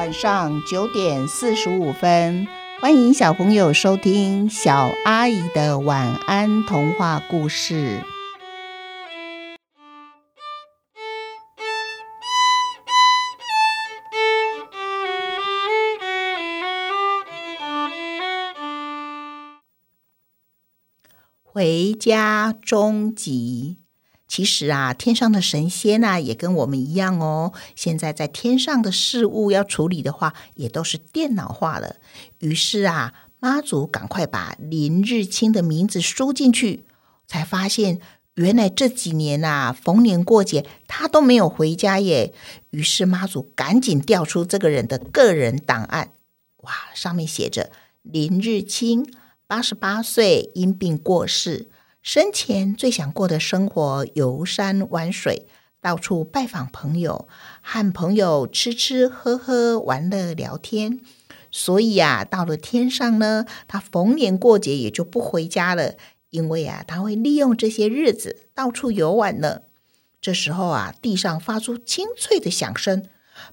晚上九点四十五分，欢迎小朋友收听小阿姨的晚安童话故事。回家终极。其实啊，天上的神仙呐，也跟我们一样哦。现在在天上的事物要处理的话，也都是电脑化了。于是啊，妈祖赶快把林日清的名字输进去，才发现原来这几年呐，逢年过节他都没有回家耶。于是妈祖赶紧调出这个人的个人档案，哇，上面写着林日清，八十八岁，因病过世。生前最想过的生活，游山玩水，到处拜访朋友，和朋友吃吃喝喝，玩乐聊天。所以啊，到了天上呢，他逢年过节也就不回家了，因为啊，他会利用这些日子到处游玩呢。这时候啊，地上发出清脆的响声，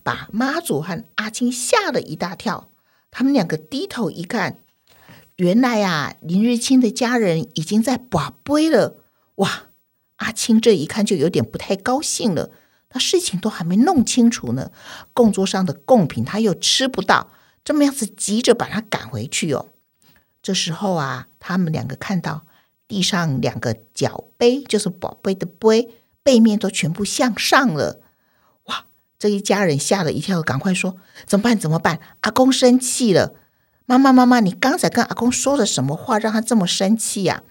把妈祖和阿青吓了一大跳。他们两个低头一看。原来啊，林日清的家人已经在把杯了。哇，阿青这一看就有点不太高兴了。他事情都还没弄清楚呢，供桌上的贡品他又吃不到，这么样子急着把他赶回去哦。这时候啊，他们两个看到地上两个脚杯，就是宝贝的杯，背面都全部向上了。哇，这一家人吓了一跳，赶快说：“怎么办？怎么办？阿公生气了。”妈妈，妈妈，你刚才跟阿公说了什么话，让他这么生气呀？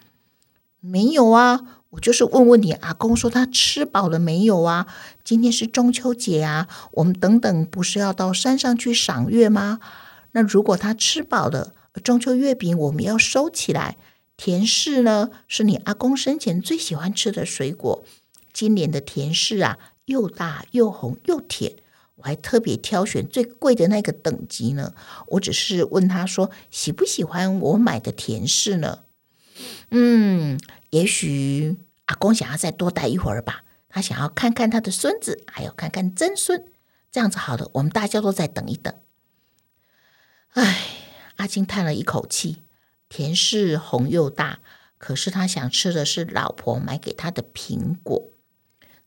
没有啊，我就是问问你，阿公说他吃饱了没有啊？今天是中秋节啊，我们等等不是要到山上去赏月吗？那如果他吃饱了，中秋月饼我们要收起来。甜柿呢，是你阿公生前最喜欢吃的水果，今年的甜柿啊，又大又红又甜。我还特别挑选最贵的那个等级呢。我只是问他说喜不喜欢我买的甜柿呢？嗯，也许阿公想要再多待一会儿吧。他想要看看他的孙子，还有看看曾孙。这样子好了，我们大家都再等一等。唉，阿金叹了一口气。甜柿红又大，可是他想吃的是老婆买给他的苹果。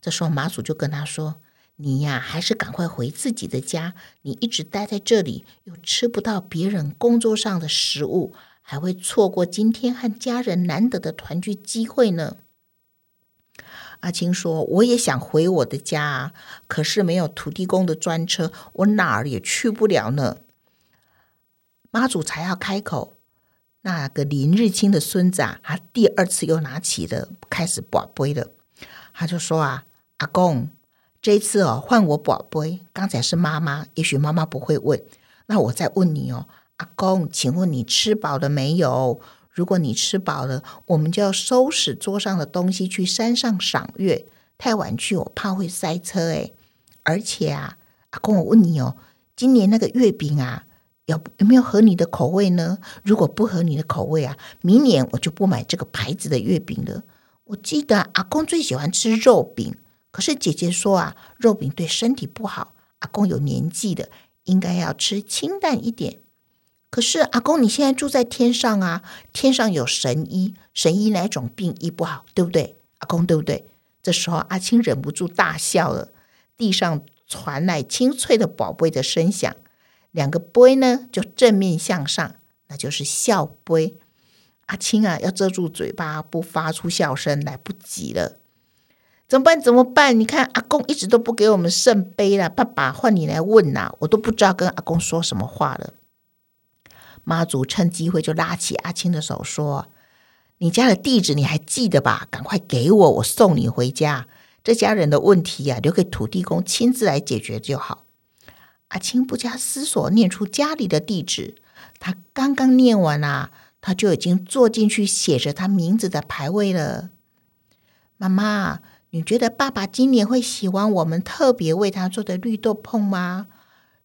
这时候马祖就跟他说。你呀，还是赶快回自己的家。你一直待在这里，又吃不到别人工作上的食物，还会错过今天和家人难得的团聚机会呢。阿青说：“我也想回我的家啊，可是没有土地公的专车，我哪儿也去不了呢。”妈祖才要开口，那个林日清的孙子啊，他第二次又拿起了开始把杯了。他就说：“啊，阿公。”这一次哦，换我宝贝。刚才是妈妈，也许妈妈不会问。那我再问你哦，阿公，请问你吃饱了没有？如果你吃饱了，我们就要收拾桌上的东西，去山上赏月。太晚去，我怕会塞车诶。而且啊，阿公，我问你哦，今年那个月饼啊，有有没有合你的口味呢？如果不合你的口味啊，明年我就不买这个牌子的月饼了。我记得阿公最喜欢吃肉饼。可是姐姐说啊，肉饼对身体不好。阿公有年纪的，应该要吃清淡一点。可是阿公，你现在住在天上啊，天上有神医，神医哪种病医不好，对不对？阿公，对不对？这时候阿青忍不住大笑了。地上传来清脆的宝贝的声响，两个杯呢就正面向上，那就是笑杯。阿青啊，要遮住嘴巴，不发出笑声，来不及了。怎么办？怎么办？你看，阿公一直都不给我们圣杯了。爸爸，换你来问呐，我都不知道跟阿公说什么话了。妈祖趁机会就拉起阿青的手说：“你家的地址你还记得吧？赶快给我，我送你回家。这家人的问题呀，留给土地公亲自来解决就好。”阿青不加思索念出家里的地址。他刚刚念完啊，他就已经坐进去写着他名字的牌位了。妈妈。你觉得爸爸今年会喜欢我们特别为他做的绿豆椪吗？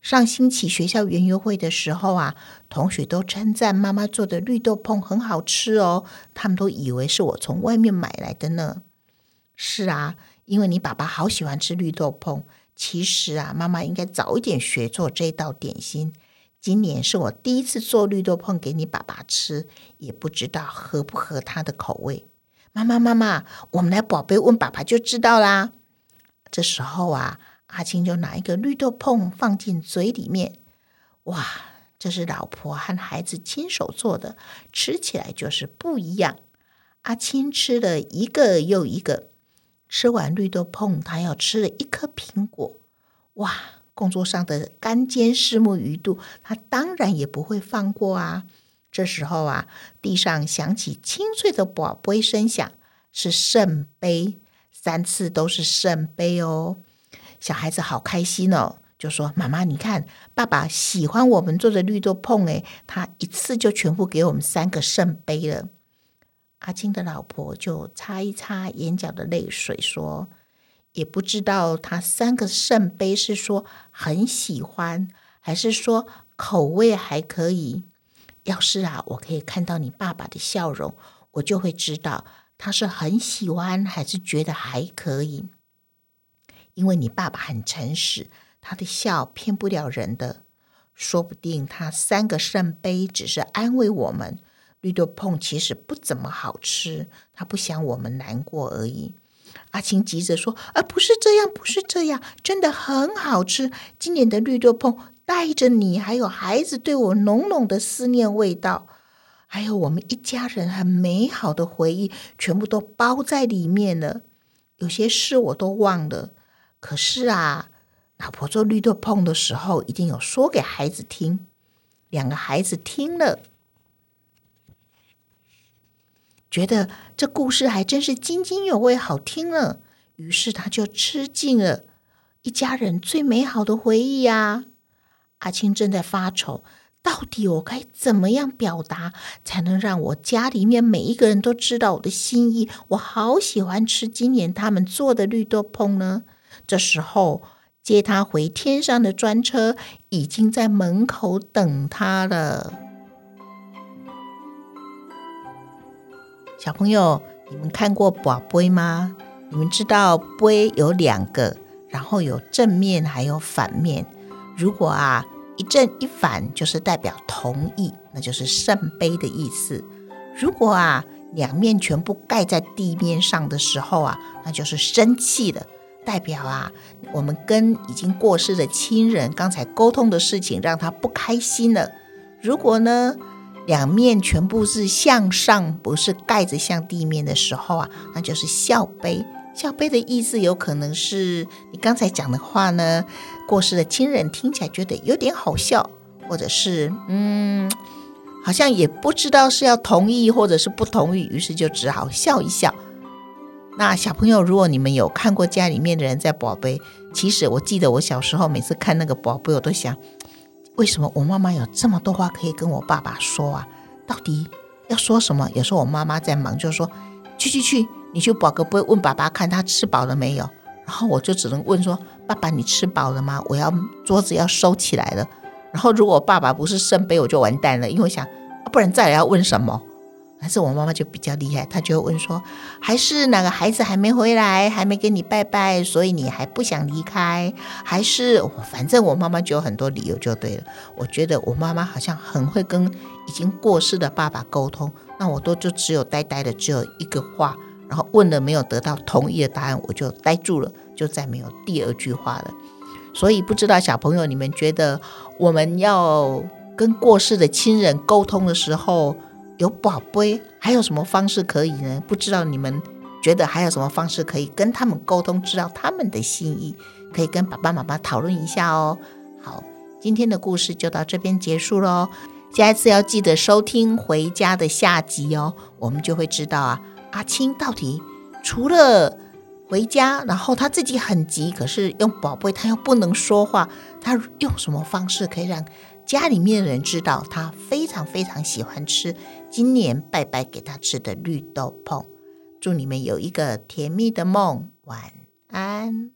上星期学校园游会的时候啊，同学都称赞妈妈做的绿豆椪很好吃哦，他们都以为是我从外面买来的呢。是啊，因为你爸爸好喜欢吃绿豆椪，其实啊，妈妈应该早一点学做这道点心。今年是我第一次做绿豆碰给你爸爸吃，也不知道合不合他的口味。妈妈，妈妈，我们来宝贝问爸爸就知道啦。这时候啊，阿青就拿一个绿豆碰放进嘴里面，哇，这是老婆和孩子亲手做的，吃起来就是不一样。阿青吃了一个又一个，吃完绿豆碰，他要吃了一颗苹果，哇！工作上的干煎拭目鱼肚，他当然也不会放过啊！这时候啊，地上响起清脆的宝贝声响，是圣杯，三次都是圣杯哦。小孩子好开心哦，就说：“妈妈，你看，爸爸喜欢我们做的绿豆碰，诶，他一次就全部给我们三个圣杯了。”阿金的老婆就擦一擦眼角的泪水，说。也不知道他三个圣杯是说很喜欢，还是说口味还可以。要是啊，我可以看到你爸爸的笑容，我就会知道他是很喜欢，还是觉得还可以。因为你爸爸很诚实，他的笑骗不了人的。说不定他三个圣杯只是安慰我们，绿豆碰其实不怎么好吃，他不想我们难过而已。阿青急着说：“啊，不是这样，不是这样，真的很好吃。今年的绿豆碰带着你还有孩子对我浓浓的思念味道，还有我们一家人很美好的回忆，全部都包在里面了。有些事我都忘了，可是啊，老婆做绿豆碰的时候一定有说给孩子听。两个孩子听了。”觉得这故事还真是津津有味，好听呢。于是他就吃尽了一家人最美好的回忆呀。阿青正在发愁，到底我该怎么样表达，才能让我家里面每一个人都知道我的心意？我好喜欢吃今年他们做的绿豆椪呢。这时候接他回天上的专车已经在门口等他了。小朋友，你们看过宝杯吗？你们知道杯有两个，然后有正面还有反面。如果啊一正一反，就是代表同意，那就是圣杯的意思。如果啊两面全部盖在地面上的时候啊，那就是生气的，代表啊我们跟已经过世的亲人刚才沟通的事情让他不开心了。如果呢？两面全部是向上，不是盖着向地面的时候啊，那就是笑杯。笑杯的意思有可能是你刚才讲的话呢，过世的亲人听起来觉得有点好笑，或者是嗯，好像也不知道是要同意或者是不同意，于是就只好笑一笑。那小朋友，如果你们有看过家里面的人在宝贝，其实我记得我小时候每次看那个宝贝，我都想。为什么我妈妈有这么多话可以跟我爸爸说啊？到底要说什么？有时候我妈妈在忙，就说去去去，你去宝格不会问爸爸看他吃饱了没有？然后我就只能问说：爸爸，你吃饱了吗？我要桌子要收起来了。然后如果爸爸不是圣杯，我就完蛋了，因为我想，不然再来要问什么？但是我妈妈就比较厉害，她就会问说：“还是哪个孩子还没回来，还没给你拜拜，所以你还不想离开？还是我反正我妈妈就有很多理由就对了。我觉得我妈妈好像很会跟已经过世的爸爸沟通，那我都就只有呆呆的只有一个话，然后问了没有得到同意的答案，我就呆住了，就再没有第二句话了。所以不知道小朋友，你们觉得我们要跟过世的亲人沟通的时候？有宝贝，还有什么方式可以呢？不知道你们觉得还有什么方式可以跟他们沟通，知道他们的心意，可以跟爸爸妈妈讨论一下哦。好，今天的故事就到这边结束喽。下一次要记得收听回家的下集哦，我们就会知道啊，阿青到底除了回家，然后他自己很急，可是用宝贝他又不能说话，他用什么方式可以让？家里面的人知道他非常非常喜欢吃今年拜拜给他吃的绿豆碰。祝你们有一个甜蜜的梦，晚安。